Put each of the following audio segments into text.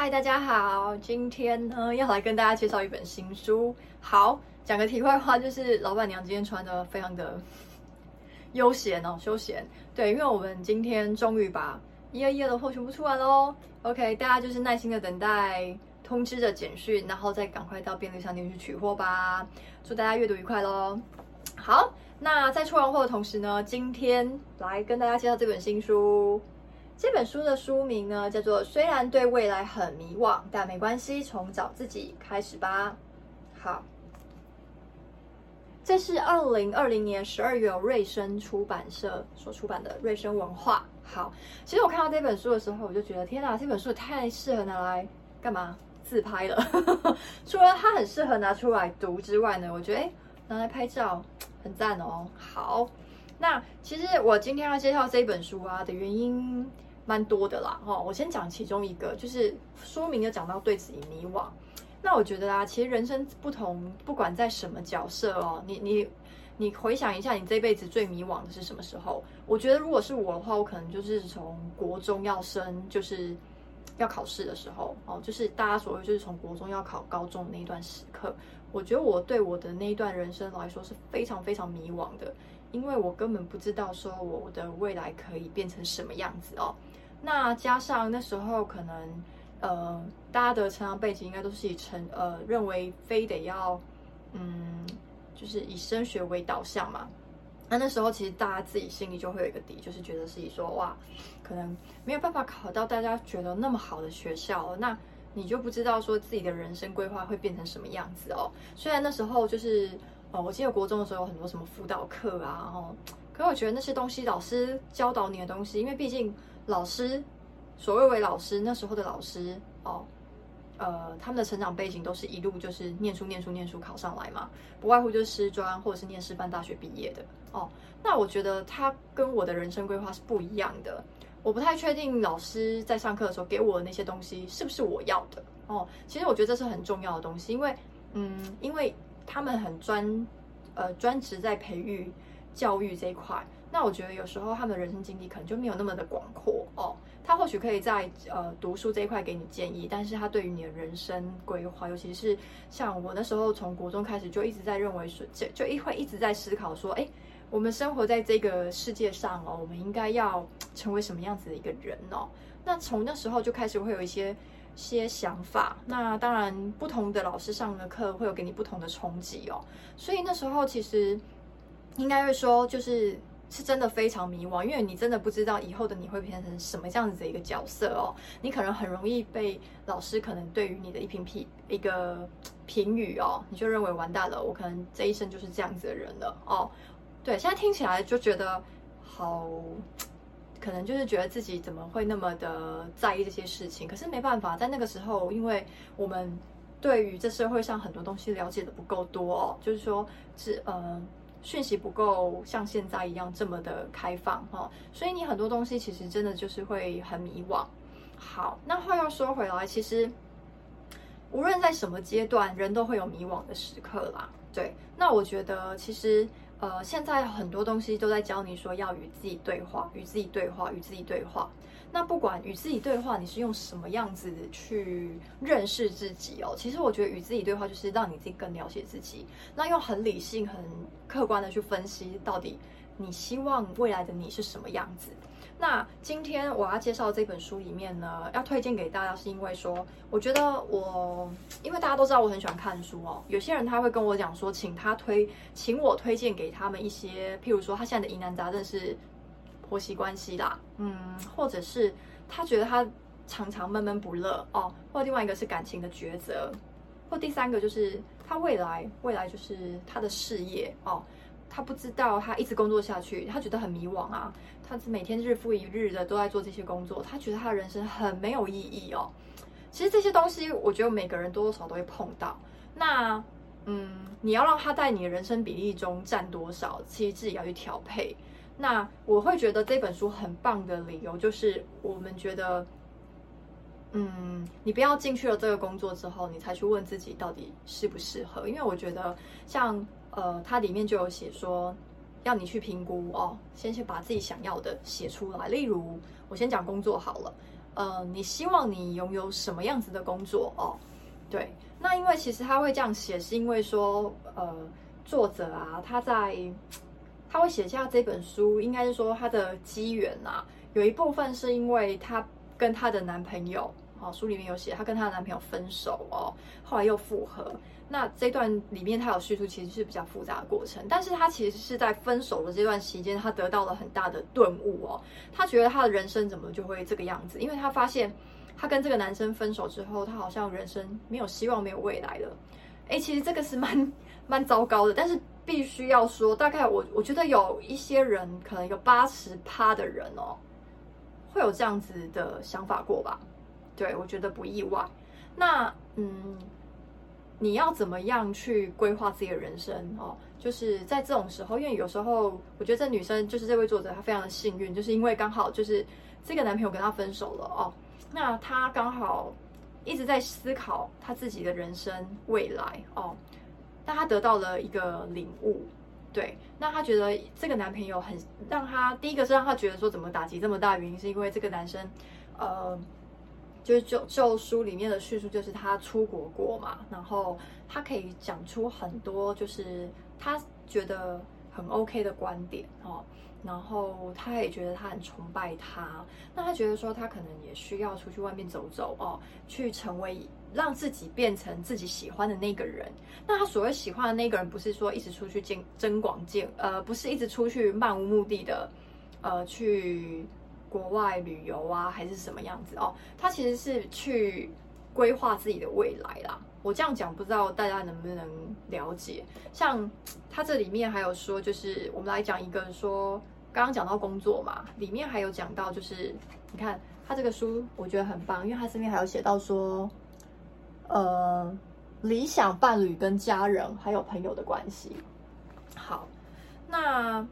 嗨，大家好，今天呢要来跟大家介绍一本新书。好，讲个题外话，就是老板娘今天穿的非常的 悠闲哦，休闲。对，因为我们今天终于把一二一二的货全部出完喽。OK，大家就是耐心的等待通知的简讯，然后再赶快到便利商店去取货吧。祝大家阅读愉快喽。好，那在出完货的同时呢，今天来跟大家介绍这本新书。这本书的书名呢，叫做《虽然对未来很迷惘，但没关系，从找自己开始吧》。好，这是二零二零年十二月由瑞声出版社所出版的瑞声文化。好，其实我看到这本书的时候，我就觉得天哪，这本书太适合拿来干嘛自拍了。除了它很适合拿出来读之外呢，我觉得诶拿来拍照很赞哦。好，那其实我今天要介绍这本书啊的原因。蛮多的啦，哦，我先讲其中一个，就是书名就讲到对自己迷惘。那我觉得啊，其实人生不同，不管在什么角色哦，你你你回想一下，你这辈子最迷惘的是什么时候？我觉得如果是我的话，我可能就是从国中要升，就是要考试的时候哦，就是大家所谓就是从国中要考高中那一段时刻，我觉得我对我的那一段人生来说是非常非常迷惘的，因为我根本不知道说我的未来可以变成什么样子哦。那加上那时候可能，呃，大家的成长背景应该都是以成呃认为非得要，嗯，就是以升学为导向嘛。那那时候其实大家自己心里就会有一个底，就是觉得自己说哇，可能没有办法考到大家觉得那么好的学校，那你就不知道说自己的人生规划会变成什么样子哦。虽然那时候就是，哦，我记得国中的时候有很多什么辅导课啊，然后，可是我觉得那些东西老师教导你的东西，因为毕竟。老师，所谓为老师，那时候的老师哦，呃，他们的成长背景都是一路就是念书、念书、念书考上来嘛，不外乎就是师专或者是念师范大学毕业的哦。那我觉得他跟我的人生规划是不一样的，我不太确定老师在上课的时候给我的那些东西是不是我要的哦。其实我觉得这是很重要的东西，因为嗯，因为他们很专呃专职在培育教育这一块。那我觉得有时候他们的人生经历可能就没有那么的广阔哦，他或许可以在呃读书这一块给你建议，但是他对于你的人生规划，尤其是像我那时候从国中开始就一直在认为说，就就一会一直在思考说，哎，我们生活在这个世界上哦，我们应该要成为什么样子的一个人哦？那从那时候就开始会有一些些想法。那当然，不同的老师上的课会有给你不同的冲击哦，所以那时候其实应该会说就是。是真的非常迷惘，因为你真的不知道以后的你会变成什么样子的一个角色哦。你可能很容易被老师可能对于你的一评评一个评语哦，你就认为完蛋了，我可能这一生就是这样子的人了哦。对，现在听起来就觉得好，可能就是觉得自己怎么会那么的在意这些事情。可是没办法，在那个时候，因为我们对于这社会上很多东西了解的不够多哦，就是说是呃。讯息不够像现在一样这么的开放哈，所以你很多东西其实真的就是会很迷惘。好，那话又说回来，其实无论在什么阶段，人都会有迷惘的时刻啦。对，那我觉得其实呃，现在很多东西都在教你说要与自己对话，与自己对话，与自己对话。那不管与自己对话，你是用什么样子去认识自己哦？其实我觉得与自己对话就是让你自己更了解自己。那用很理性、很客观的去分析，到底你希望未来的你是什么样子。那今天我要介绍这本书里面呢，要推荐给大家，是因为说，我觉得我，因为大家都知道我很喜欢看书哦。有些人他会跟我讲说，请他推，请我推荐给他们一些，譬如说他现在的疑难杂症是。婆媳关系啦，嗯，或者是他觉得他常常闷闷不乐哦，或另外一个是感情的抉择，或第三个就是他未来未来就是他的事业哦，他不知道他一直工作下去，他觉得很迷惘啊，他每天日复一日的都在做这些工作，他觉得他的人生很没有意义哦。其实这些东西，我觉得每个人多多少少都会碰到。那嗯，你要让他在你的人生比例中占多少，其实自己要去调配。那我会觉得这本书很棒的理由就是，我们觉得，嗯，你不要进去了这个工作之后，你才去问自己到底适不适合。因为我觉得像，像呃，它里面就有写说，要你去评估哦，先去把自己想要的写出来。例如，我先讲工作好了，呃，你希望你拥有什么样子的工作哦？对，那因为其实他会这样写，是因为说，呃，作者啊，他在他会写下这本书，应该是说他的机缘啊，有一部分是因为他跟他的男朋友，哦，书里面有写，她跟她的男朋友分手哦，后来又复合。那这段里面她有叙述，其实是比较复杂的过程，但是她其实是在分手的这段期间，她得到了很大的顿悟哦。她觉得她的人生怎么就会这个样子？因为她发现她跟这个男生分手之后，她好像人生没有希望，没有未来了。诶，其实这个是蛮蛮糟糕的。但是必须要说，大概我我觉得有一些人，可能有八十趴的人哦，会有这样子的想法过吧？对，我觉得不意外。那嗯。你要怎么样去规划自己的人生哦？就是在这种时候，因为有时候我觉得这女生就是这位作者，她非常的幸运，就是因为刚好就是这个男朋友跟她分手了哦，那她刚好一直在思考她自己的人生未来哦，那她得到了一个领悟，对，那她觉得这个男朋友很让她第一个是让她觉得说怎么打击这么大，原因是因为这个男生呃。就是旧旧书里面的叙述，就是他出国过嘛，然后他可以讲出很多，就是他觉得很 OK 的观点哦，然后他也觉得他很崇拜他，那他觉得说他可能也需要出去外面走走哦，去成为让自己变成自己喜欢的那个人。那他所谓喜欢的那个人，不是说一直出去见增广见，呃，不是一直出去漫无目的的，呃，去。国外旅游啊，还是什么样子哦？他其实是去规划自己的未来啦。我这样讲，不知道大家能不能了解？像他这里面还有说，就是我们来讲一个说，刚刚讲到工作嘛，里面还有讲到，就是你看他这个书，我觉得很棒，因为他这边还有写到说，呃，理想伴侣跟家人还有朋友的关系。好，那。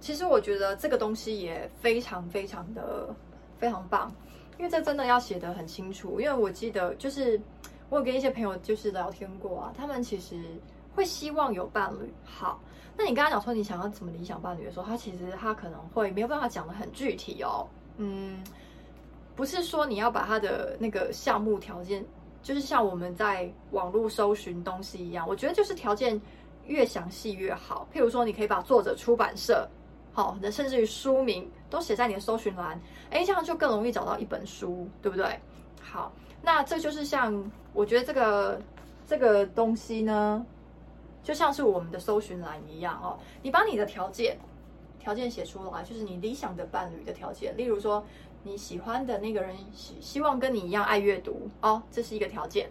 其实我觉得这个东西也非常非常的非常棒，因为这真的要写得很清楚。因为我记得就是我有跟一些朋友就是聊天过啊，他们其实会希望有伴侣。好，那你刚刚讲说你想要怎么理想伴侣的时候，他其实他可能会没有办法讲得很具体哦。嗯，不是说你要把他的那个项目条件，就是像我们在网络搜寻东西一样，我觉得就是条件越详细越好。譬如说，你可以把作者、出版社。好，那甚至于书名都写在你的搜寻栏，哎，这样就更容易找到一本书，对不对？好，那这就是像我觉得这个这个东西呢，就像是我们的搜寻栏一样哦。你把你的条件条件写出来，就是你理想的伴侣的条件，例如说你喜欢的那个人希希望跟你一样爱阅读哦，这是一个条件。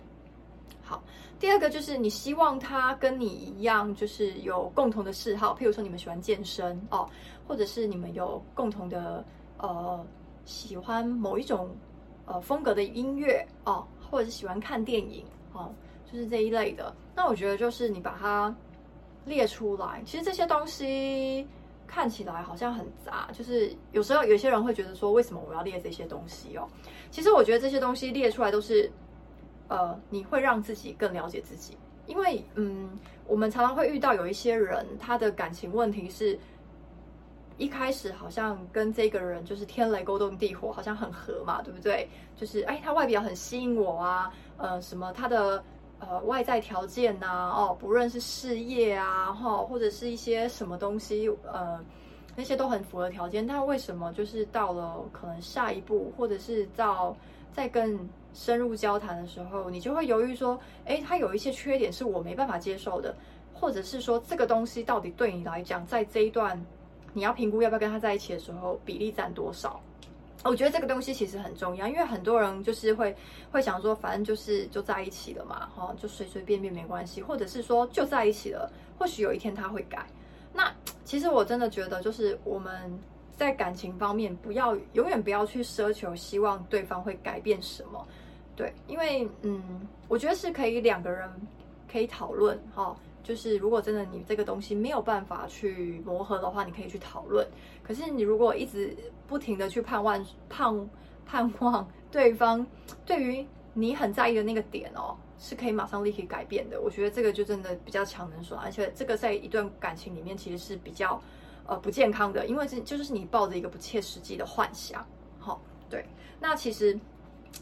好，第二个就是你希望他跟你一样，就是有共同的嗜好，譬如说你们喜欢健身哦，或者是你们有共同的呃喜欢某一种呃风格的音乐哦，或者是喜欢看电影哦，就是这一类的。那我觉得就是你把它列出来，其实这些东西看起来好像很杂，就是有时候有些人会觉得说，为什么我要列这些东西哦？其实我觉得这些东西列出来都是。呃，你会让自己更了解自己，因为嗯，我们常常会遇到有一些人，他的感情问题是，一开始好像跟这个人就是天雷勾动地火，好像很合嘛，对不对？就是哎，他外表很吸引我啊，呃，什么他的呃外在条件呐，哦，不论是事业啊，哈，或者是一些什么东西，呃，那些都很符合条件，但为什么就是到了可能下一步，或者是到再跟深入交谈的时候，你就会犹豫说：“诶，他有一些缺点是我没办法接受的，或者是说这个东西到底对你来讲，在这一段你要评估要不要跟他在一起的时候，比例占多少？”我觉得这个东西其实很重要，因为很多人就是会会想说，反正就是就在一起了嘛，哈，就随随便便没关系，或者是说就在一起了，或许有一天他会改。那其实我真的觉得，就是我们在感情方面，不要永远不要去奢求，希望对方会改变什么。对，因为嗯，我觉得是可以两个人可以讨论哈，就是如果真的你这个东西没有办法去磨合的话，你可以去讨论。可是你如果一直不停的去盼望盼盼望对方对于你很在意的那个点哦，是可以马上立刻改变的。我觉得这个就真的比较强人所难，而且这个在一段感情里面其实是比较呃不健康的，因为这就是你抱着一个不切实际的幻想。好，对，那其实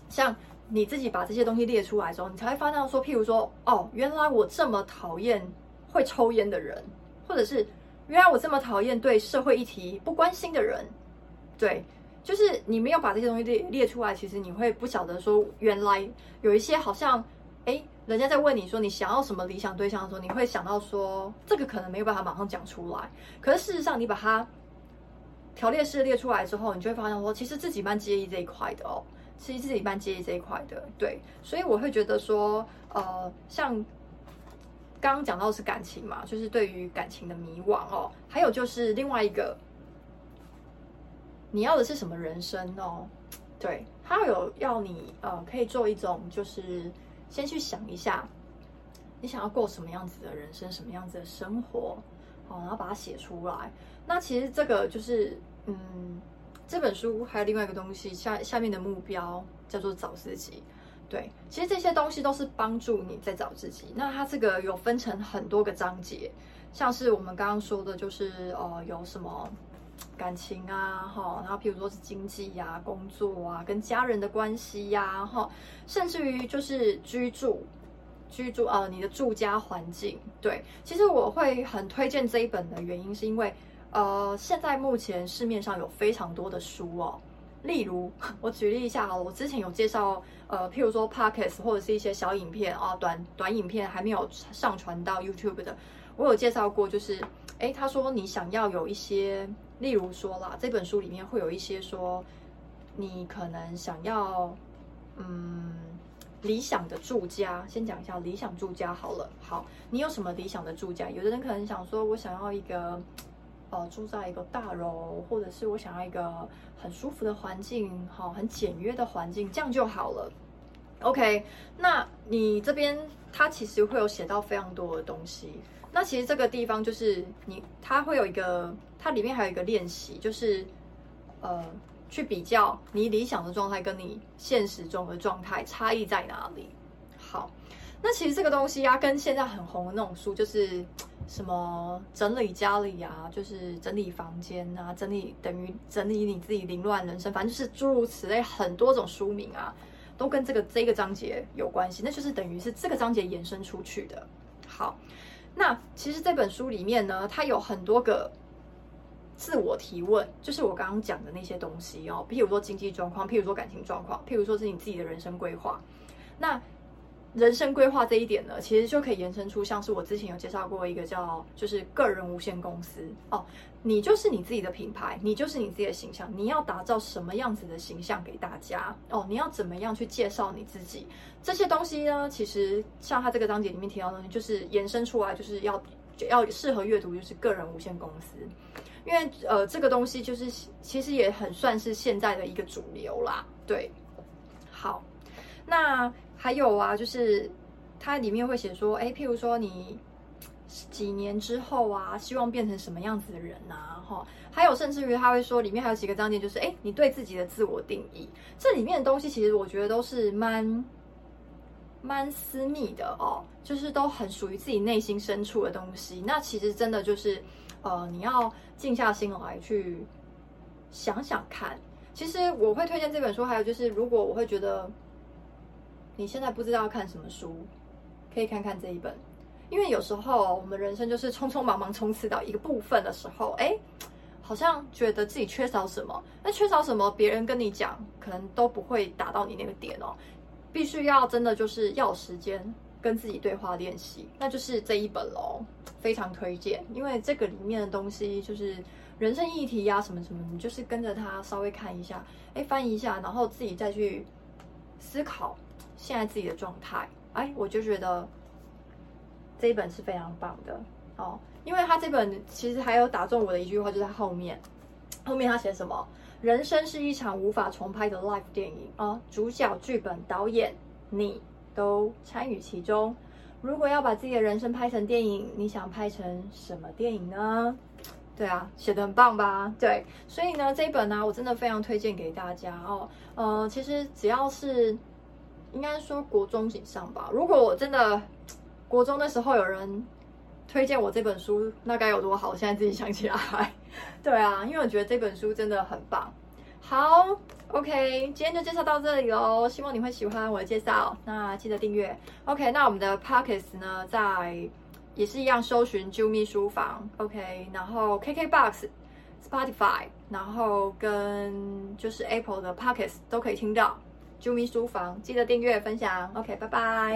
像你自己把这些东西列出来之后，你才会发现说，譬如说，哦，原来我这么讨厌会抽烟的人，或者是原来我这么讨厌对社会议题不关心的人，对，就是你没有把这些东西列列出来，其实你会不晓得说，原来有一些好像，哎，人家在问你说你想要什么理想对象的时候，你会想到说，这个可能没有办法马上讲出来，可是事实上你把它。条列式列出来之后，你就会发现说，其实自己蛮介意这一块的哦，其实自己蛮介意这一块的，对，所以我会觉得说，呃，像刚刚讲到的是感情嘛，就是对于感情的迷惘哦，还有就是另外一个，你要的是什么人生哦？对，他有要你呃，可以做一种，就是先去想一下，你想要过什么样子的人生，什么样子的生活。好，然后把它写出来。那其实这个就是，嗯，这本书还有另外一个东西，下下面的目标叫做找自己。对，其实这些东西都是帮助你在找自己。那它这个有分成很多个章节，像是我们刚刚说的，就是呃，有什么感情啊，哈，然后譬如说是经济呀、工作啊，跟家人的关系呀，哈，甚至于就是居住。居住呃，你的住家环境，对，其实我会很推荐这一本的原因，是因为呃，现在目前市面上有非常多的书哦，例如 我举例一下好了，我之前有介绍呃，譬如说 Podcast 或者是一些小影片啊，短短影片还没有上传到 YouTube 的，我有介绍过，就是诶，他说你想要有一些，例如说啦，这本书里面会有一些说，你可能想要嗯。理想的住家，先讲一下理想住家好了。好，你有什么理想的住家？有的人可能想说，我想要一个，呃，住在一个大楼，或者是我想要一个很舒服的环境，好，很简约的环境，这样就好了。OK，那你这边它其实会有写到非常多的东西。那其实这个地方就是你，它会有一个，它里面还有一个练习，就是呃。去比较你理想的状态跟你现实中的状态差异在哪里？好，那其实这个东西啊，跟现在很红的那种书，就是什么整理家里啊，就是整理房间啊，整理等于整理你自己凌乱人生，反正就是诸如此类很多种书名啊，都跟这个这个章节有关系，那就是等于是这个章节延伸出去的。好，那其实这本书里面呢，它有很多个。自我提问，就是我刚刚讲的那些东西哦，譬如说经济状况，譬如说感情状况，譬如说是你自己的人生规划。那人生规划这一点呢，其实就可以延伸出，像是我之前有介绍过一个叫就是个人无限公司哦，你就是你自己的品牌，你就是你自己的形象，你要打造什么样子的形象给大家哦？你要怎么样去介绍你自己？这些东西呢，其实像他这个章节里面提到的东西，就是延伸出来，就是要要适合阅读，就是个人无限公司。因为呃，这个东西就是其实也很算是现在的一个主流啦。对，好，那还有啊，就是它里面会写说，哎，譬如说你几年之后啊，希望变成什么样子的人啊？哈，还有甚至于他会说，里面还有几个章节，就是哎，你对自己的自我定义，这里面的东西其实我觉得都是蛮蛮私密的哦，就是都很属于自己内心深处的东西。那其实真的就是。呃，你要静下心来去想想看。其实我会推荐这本书，还有就是，如果我会觉得你现在不知道要看什么书，可以看看这一本。因为有时候我们人生就是匆匆忙忙冲刺到一个部分的时候，哎，好像觉得自己缺少什么。那缺少什么，别人跟你讲，可能都不会打到你那个点哦。必须要真的就是要时间。跟自己对话练习，那就是这一本喽，非常推荐。因为这个里面的东西就是人生议题呀、什么什么，你就是跟着它稍微看一下，哎，翻一下，然后自己再去思考现在自己的状态。哎，我就觉得这一本是非常棒的哦，因为他这本其实还有打中我的一句话，就在后面，后面他写什么？人生是一场无法重拍的 live 电影啊、哦，主角、剧本、导演，你。都参与其中。如果要把自己的人生拍成电影，你想拍成什么电影呢？对啊，写得很棒吧？对，所以呢，这一本呢、我真的非常推荐给大家哦。呃，其实只要是应该说国中以上吧。如果我真的国中的时候有人推荐我这本书，那该有多好！我现在自己想起来，对啊，因为我觉得这本书真的很棒。好。OK，今天就介绍到这里喽，希望你会喜欢我的介绍。那记得订阅。OK，那我们的 Podcast 呢，在也是一样搜寻啾咪书房。OK，然后 KKBOX、Spotify，然后跟就是 Apple 的 Podcast 都可以听到啾咪书房。记得订阅分享。OK，拜拜。